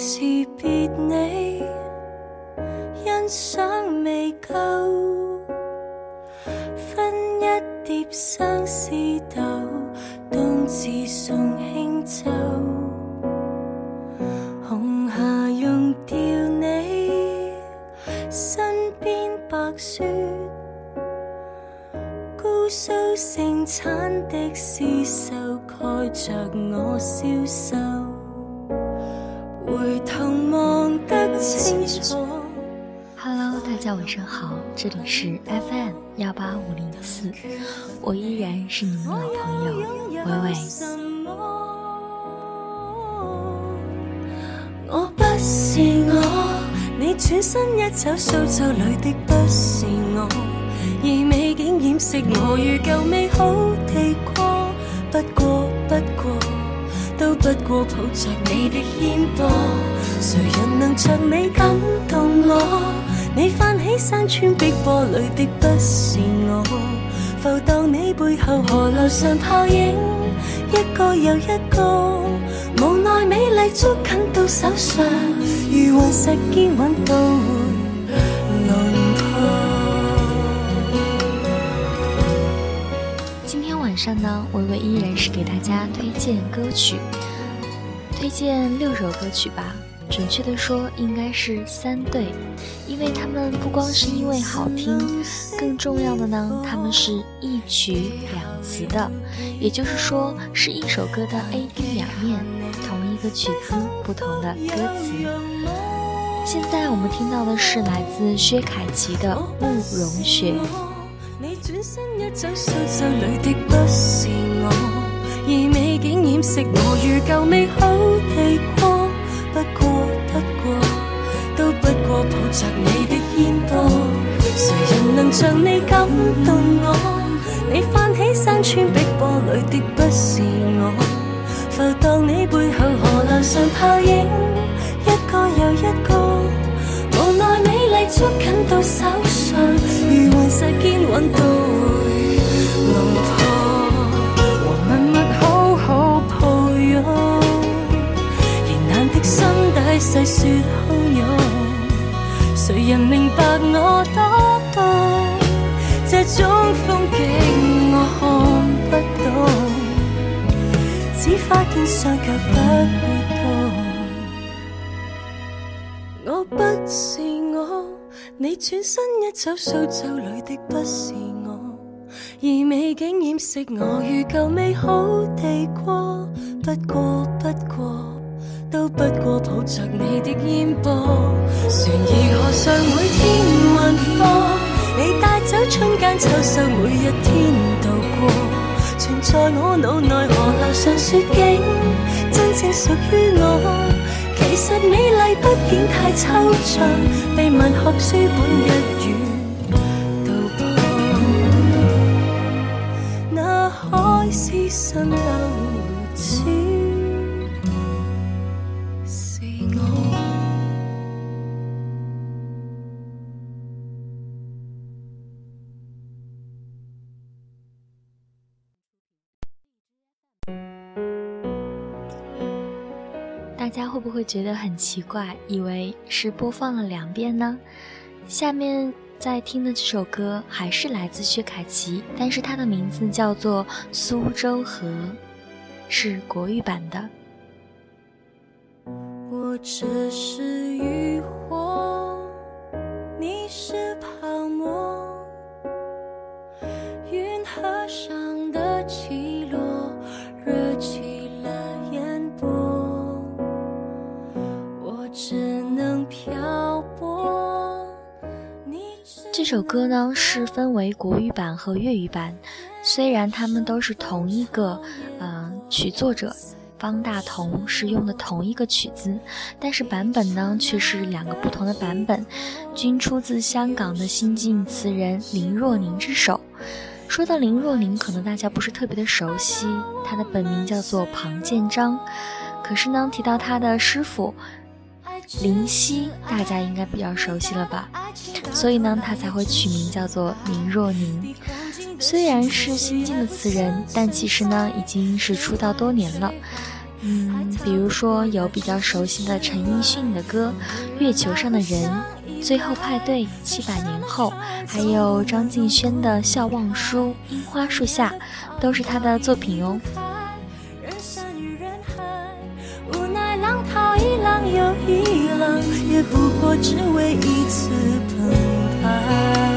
辞别你，欣赏未够，分一碟相思豆，冬至送轻舟。红霞用掉你身边白雪，姑苏盛产的丝绣，盖着我消瘦。回头望得清楚。Hello，大家晚上好，这里是 FM 幺八五零四，我依然是你们老朋友喂，微。我不是我，你转身一走，苏州里的不是我，而美景掩饰我，如旧美好地过，不过，不过。都不过抱着你的肩膊，谁人能像你感动我？你泛起山川碧波里的不是我，浮荡你背后河流上泡影，一个又一个，无奈美丽捉紧到手上，如何石坚稳到？上呢，微微依然是给大家推荐歌曲，推荐六首歌曲吧。准确的说，应该是三对，因为它们不光是因为好听，更重要的呢，它们是一曲两词的，也就是说，是一首歌的 A、B 两面，同一个曲子，不同的歌词。现在我们听到的是来自薛凯琪的《慕容雪》。你转身一走，山丘里的不是我，而美景掩饰我如旧美好地过。不过，不过，都不过，抱着你的烟波，谁人能像你感动我？你翻起山川碧波里的不是我，浮荡你背后河流上泡影，一个又一个。捉紧到手上，如患疾肩挽都会狼狈，和默默好好抱拥，仍难的心底细说汹涌，谁人明白我多痛？这种风景我看不懂，只发现双脚不会动，我不。你转身一走，苏州里的不是我，而美景掩饰我，如旧美好地过。不过，不过，都不过抱着你的烟波，船儿河上每天运货，你带走春间秋收，每一天渡过，存在我脑内河流上雪景，真正属于我。其实美丽毕竟太抽象，被文学书本一语道破，那海市蜃楼。大家会不会觉得很奇怪，以为是播放了两遍呢？下面在听的这首歌还是来自薛凯琪，但是它的名字叫做《苏州河》，是国语版的。歌呢是分为国语版和粤语版，虽然他们都是同一个，嗯，曲作者方大同是用的同一个曲子，但是版本呢却是两个不同的版本，均出自香港的新晋词人林若宁之手。说到林若宁，可能大家不是特别的熟悉，他的本名叫做庞建章，可是呢提到他的师傅。林夕，大家应该比较熟悉了吧？所以呢，他才会取名叫做林若宁。虽然是新晋的词人，但其实呢，已经是出道多年了。嗯，比如说有比较熟悉的陈奕迅的歌《月球上的人》《最后派对》《七百年后》，还有张敬轩的《笑忘书》《樱花树下》，都是他的作品哦。有一浪，也不过只为一次澎湃。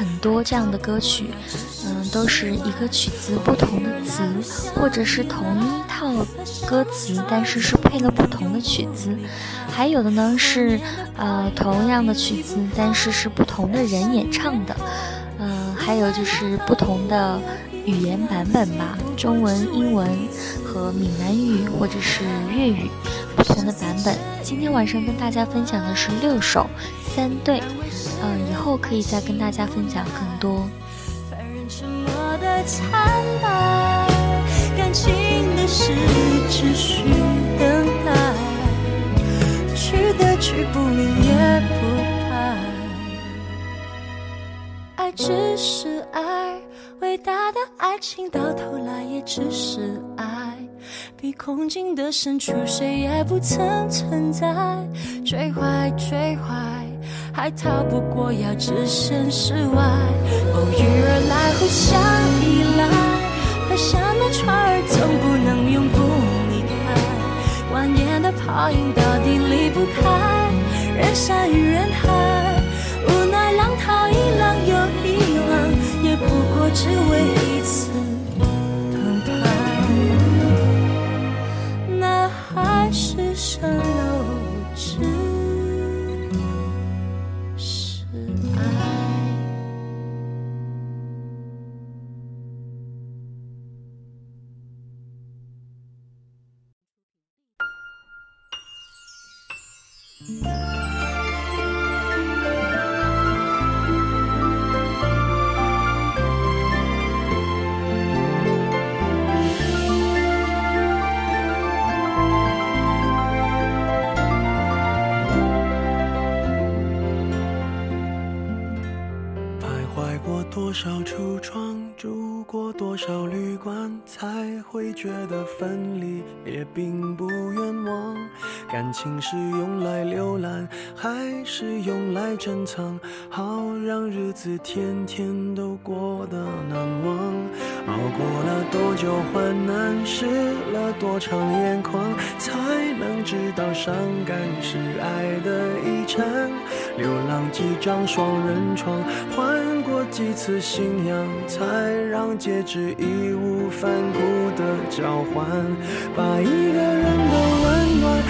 很多这样的歌曲，嗯，都是一个曲子不同的词，或者是同一套歌词，但是是配了不同的曲子。还有的呢是，呃，同样的曲子，但是是不同的人演唱的。嗯，还有就是不同的语言版本吧，中文、英文和闽南语或者是粤语。不同的版本。今天晚上跟大家分享的是六首三对，呃，以后可以再跟大家分享更多。感情的事只需等待，去的去不明也不怕。爱只是爱，伟大的爱情到头来也只是爱。比空境的深处，谁也不曾存在。追怀，追怀，还逃不过要置身事外。偶遇而来，互相依赖，河上的船儿总不能永不离开。蜿蜒的泡影，到底离不开人山与人海。无奈，浪淘一浪又一浪，也不过只为一次。徘徊过多少橱窗，住过多少旅馆，才会觉得分离也并不。感情是用来浏览，还是用来珍藏？好让日子天天都过得难忘。熬过了多久患难，湿了多长眼眶，才能知道伤感是爱的遗产？流浪几张双人床，换过几次信仰，才让戒指义无反顾的交换，把一个人的温暖。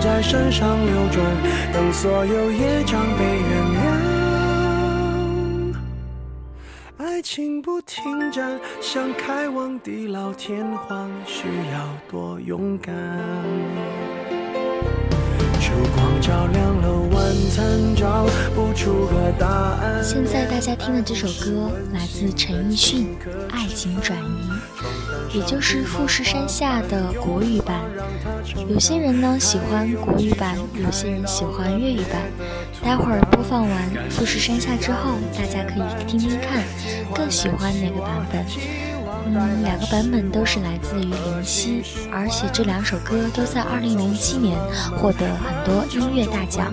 在身上流转，等所有业障被原谅。爱情不停站，想开往地老天荒，需要多勇敢。烛光照亮了晚餐，找不出个答案。现在大家听的这首歌来自陈奕迅。爱情转移。也就是富士山下的国语版，有些人呢喜欢国语版，有些人喜欢粤语版。待会儿播放完《富士山下》之后，大家可以听听看，更喜欢哪个版本？嗯，两个版本都是来自于林夕，而且这两首歌都在二零零七年获得很多音乐大奖。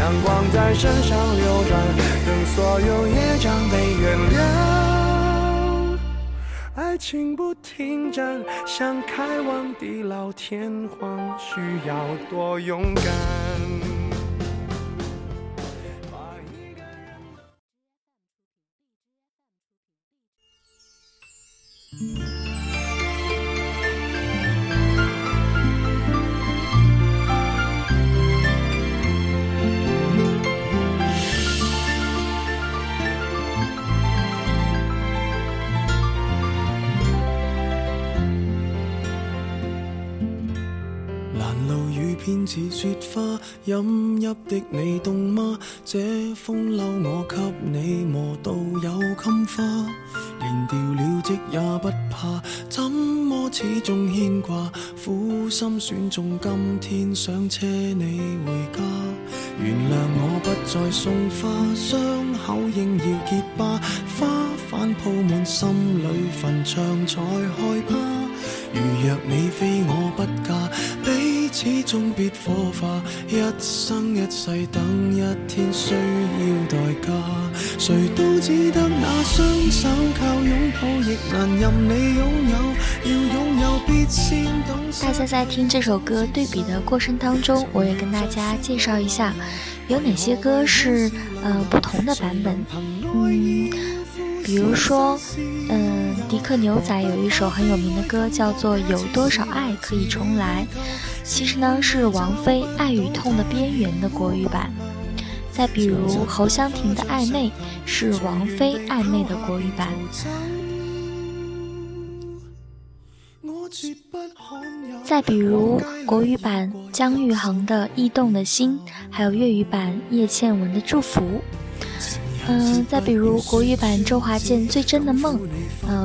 阳光在身上流转，等所有业障被原谅。爱情不停站，想开往地老天荒，需要多勇敢。给的你冻吗？这风褛我给你磨到有襟花，连掉了职也不怕，怎么始终牵挂？苦心选中今天想车你回家，原谅我不再送花，伤口应要结疤，花瓣铺满心里坟场才害怕。如若你非我不嫁。大家在听这首歌对比的过程当中，我也跟大家介绍一下，有哪些歌是呃不同的版本。嗯，比如说，嗯，迪克牛仔有一首很有名的歌叫做《有多少爱可以重来》。其实呢，是王菲《爱与痛的边缘》的国语版。再比如侯湘婷的《暧昧》，是王菲《暧昧》的国语版。再比如国语版姜育恒的《异动的心》，还有粤语版叶倩文的《祝福》。嗯，再比如国语版周华健《最真的梦》，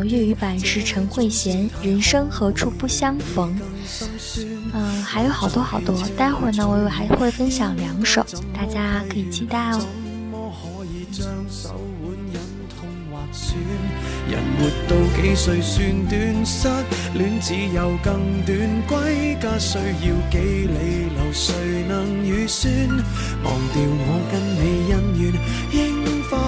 粤语版是陈慧娴《人生何处不相逢》。嗯，还有好多好多，待会儿呢，我还会分享两首，大家可以期待哦。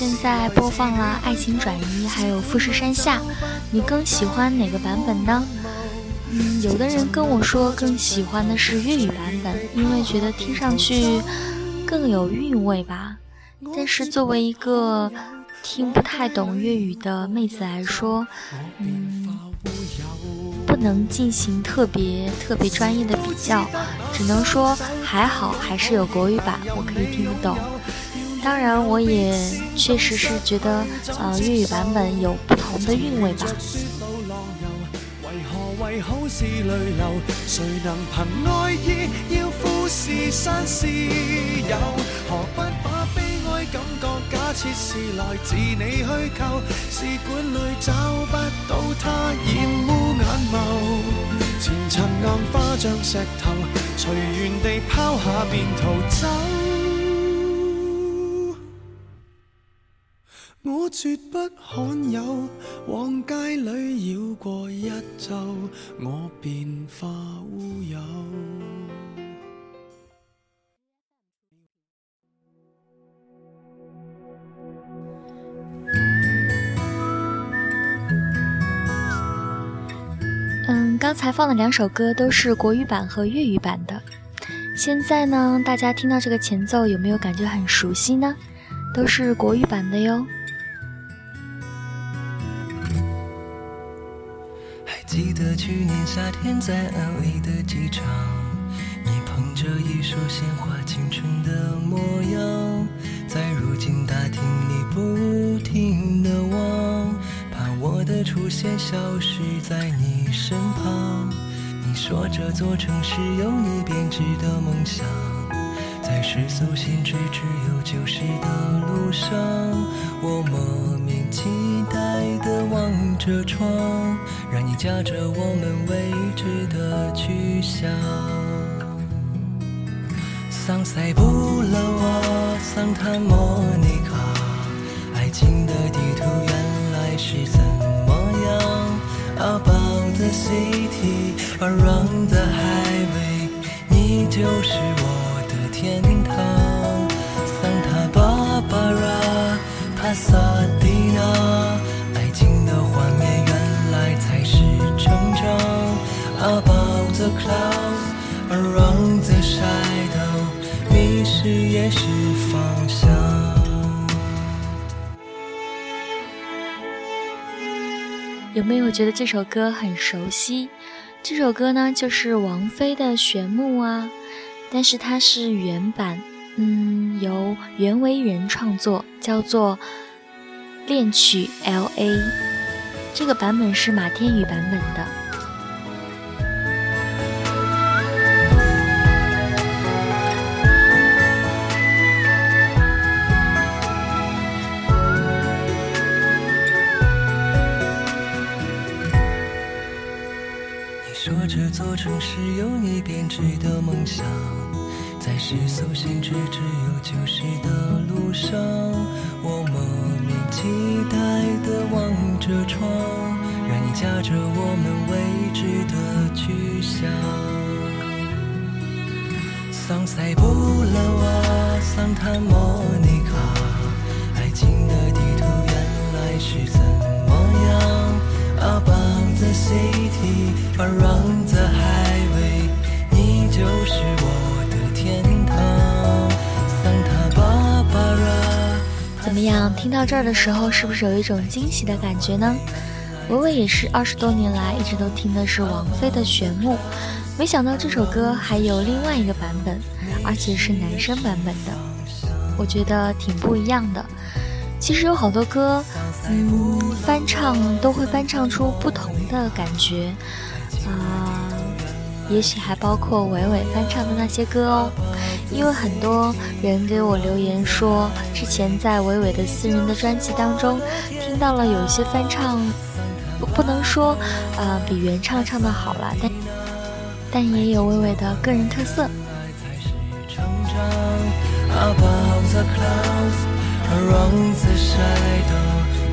现在播放了《爱情转移》，还有《富士山下》，你更喜欢哪个版本呢？嗯，有的人跟我说更喜欢的是粤语版本，因为觉得听上去更有韵味吧。但是作为一个听不太懂粤语的妹子来说，嗯，不能进行特别特别专业的比较，只能说还好，还是有国语版我可以听得懂。当然我也确实是觉得啊粤语版本有不同的韵味吧为何为好事泪流谁能凭爱意要富士山私有何不把悲哀感觉假设是来自你虚构试管里找不到它染污眼眸前尘硬化像石头随缘地抛下便逃走我绝不罕有往街里绕过一周我便化乌有嗯刚才放的两首歌都是国语版和粤语版的现在呢大家听到这个前奏有没有感觉很熟悉呢都是国语版的哟记得去年夏天在安利的机场，你捧着一束鲜花，青春的模样，在如今大厅里不停的望，怕我的出现消失在你身旁。你说这座城市有你编织的梦想，在世俗心追只有旧时的路上，我莫名期待。望着窗，让你驾着我们未知的去向。桑塞布勒瓦，桑塔莫妮卡，爱情的地图原来是怎么样 a b o u t the city, around the highway，你就是我的天堂。桑塔巴巴拉，帕萨。clouds around the shadow，迷失也是方向。有没有觉得这首歌很熟悉？这首歌呢，就是王菲的《旋木》啊，但是它是原版，嗯，由袁惟仁创作，叫做《恋曲 L A》。这个版本是马天宇版本的。城市有你编织的梦想，在世俗限制只有救世的路上，我莫名期待的望着窗，让你驾着我们未知的去向。桑塞布拉瓦，桑坦莫尼卡，爱情的地图原来是怎么样？阿巴。the city, 你就是我的天堂。怎么样？听到这儿的时候，是不是有一种惊喜的感觉呢？维维也是二十多年来一直都听的是王菲的《玄木》，没想到这首歌还有另外一个版本，而且是男生版本的，我觉得挺不一样的。其实有好多歌。翻唱都会翻唱出不同的感觉啊，也许还包括伟伟翻唱的那些歌哦，因为很多人给我留言说，之前在伟伟的私人的专辑当中听到了有一些翻唱，不能说呃比原唱唱的好了，但但也有伟伟的个人特色。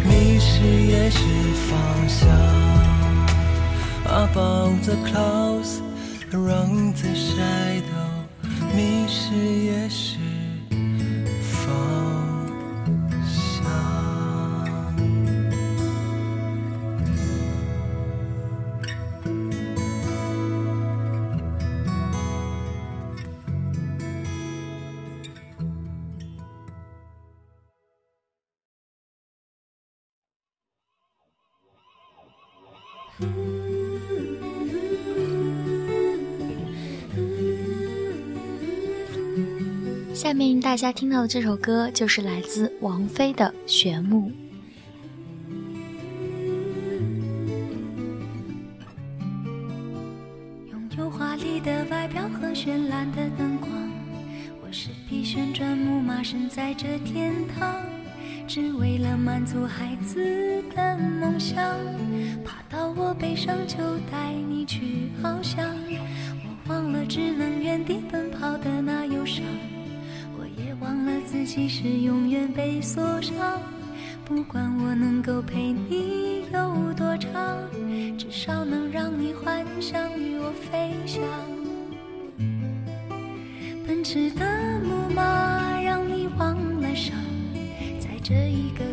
迷失也是方向。a b o v n the clouds, around the shadow，迷失也是。下面大家听到的这首歌，就是来自王菲的《旋木》。拥有华丽的外表和绚烂的灯光，我是匹旋转木马，身在这天堂，只为了满足孩子的梦想。我伤就带你去翱翔，我忘了只能原地奔跑的那忧伤，我也忘了自己是永远被锁上。不管我能够陪你有多长，至少能让你幻想与我飞翔。奔驰的木马让你忘了伤，在这一个。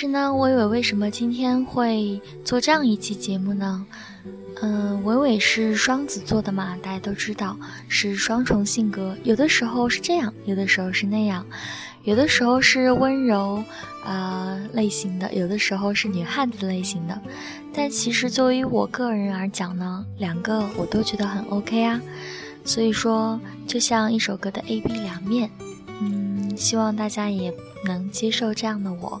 是呢，伟伟为什么今天会做这样一期节目呢？嗯，伟伟是双子座的嘛，大家都知道是双重性格，有的时候是这样，有的时候是那样，有的时候是温柔啊类型的，有的时候是女汉子类型的。但其实作为我个人而讲呢，两个我都觉得很 OK 啊。所以说，就像一首歌的 A B 两面，嗯，希望大家也能接受这样的我。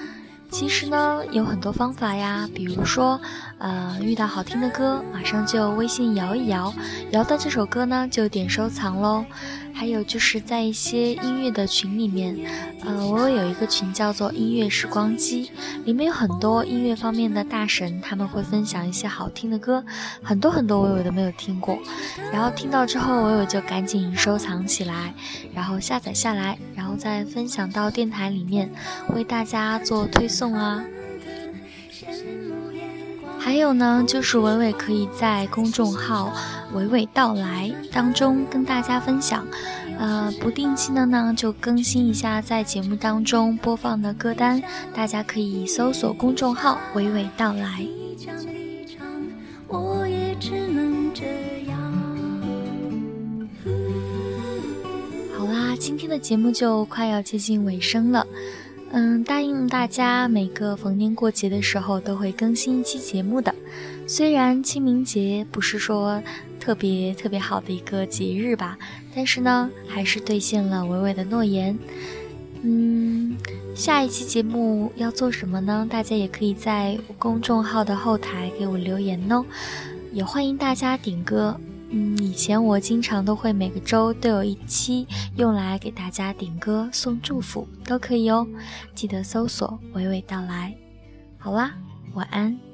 其实呢，有很多方法呀，比如说，呃，遇到好听的歌，马上就微信摇一摇，摇到这首歌呢，就点收藏喽。还有就是在一些音乐的群里面，呃，我有一个群叫做“音乐时光机”，里面有很多音乐方面的大神，他们会分享一些好听的歌，很多很多我有都没有听过。然后听到之后，我维就赶紧收藏起来，然后下载下来，然后再分享到电台里面，为大家做推送啊。还有呢，就是文伟可以在公众号。娓娓道来当中跟大家分享，呃，不定期的呢就更新一下在节目当中播放的歌单，大家可以搜索公众号娓娓道来。好啦，今天的节目就快要接近尾声了，嗯，答应大家每个逢年过节的时候都会更新一期节目的，虽然清明节不是说。特别特别好的一个节日吧，但是呢，还是兑现了伟伟的诺言。嗯，下一期节目要做什么呢？大家也可以在公众号的后台给我留言哦，也欢迎大家点歌。嗯，以前我经常都会每个周都有一期用来给大家点歌送祝福，都可以哦。记得搜索“娓娓道来”。好啦，晚安。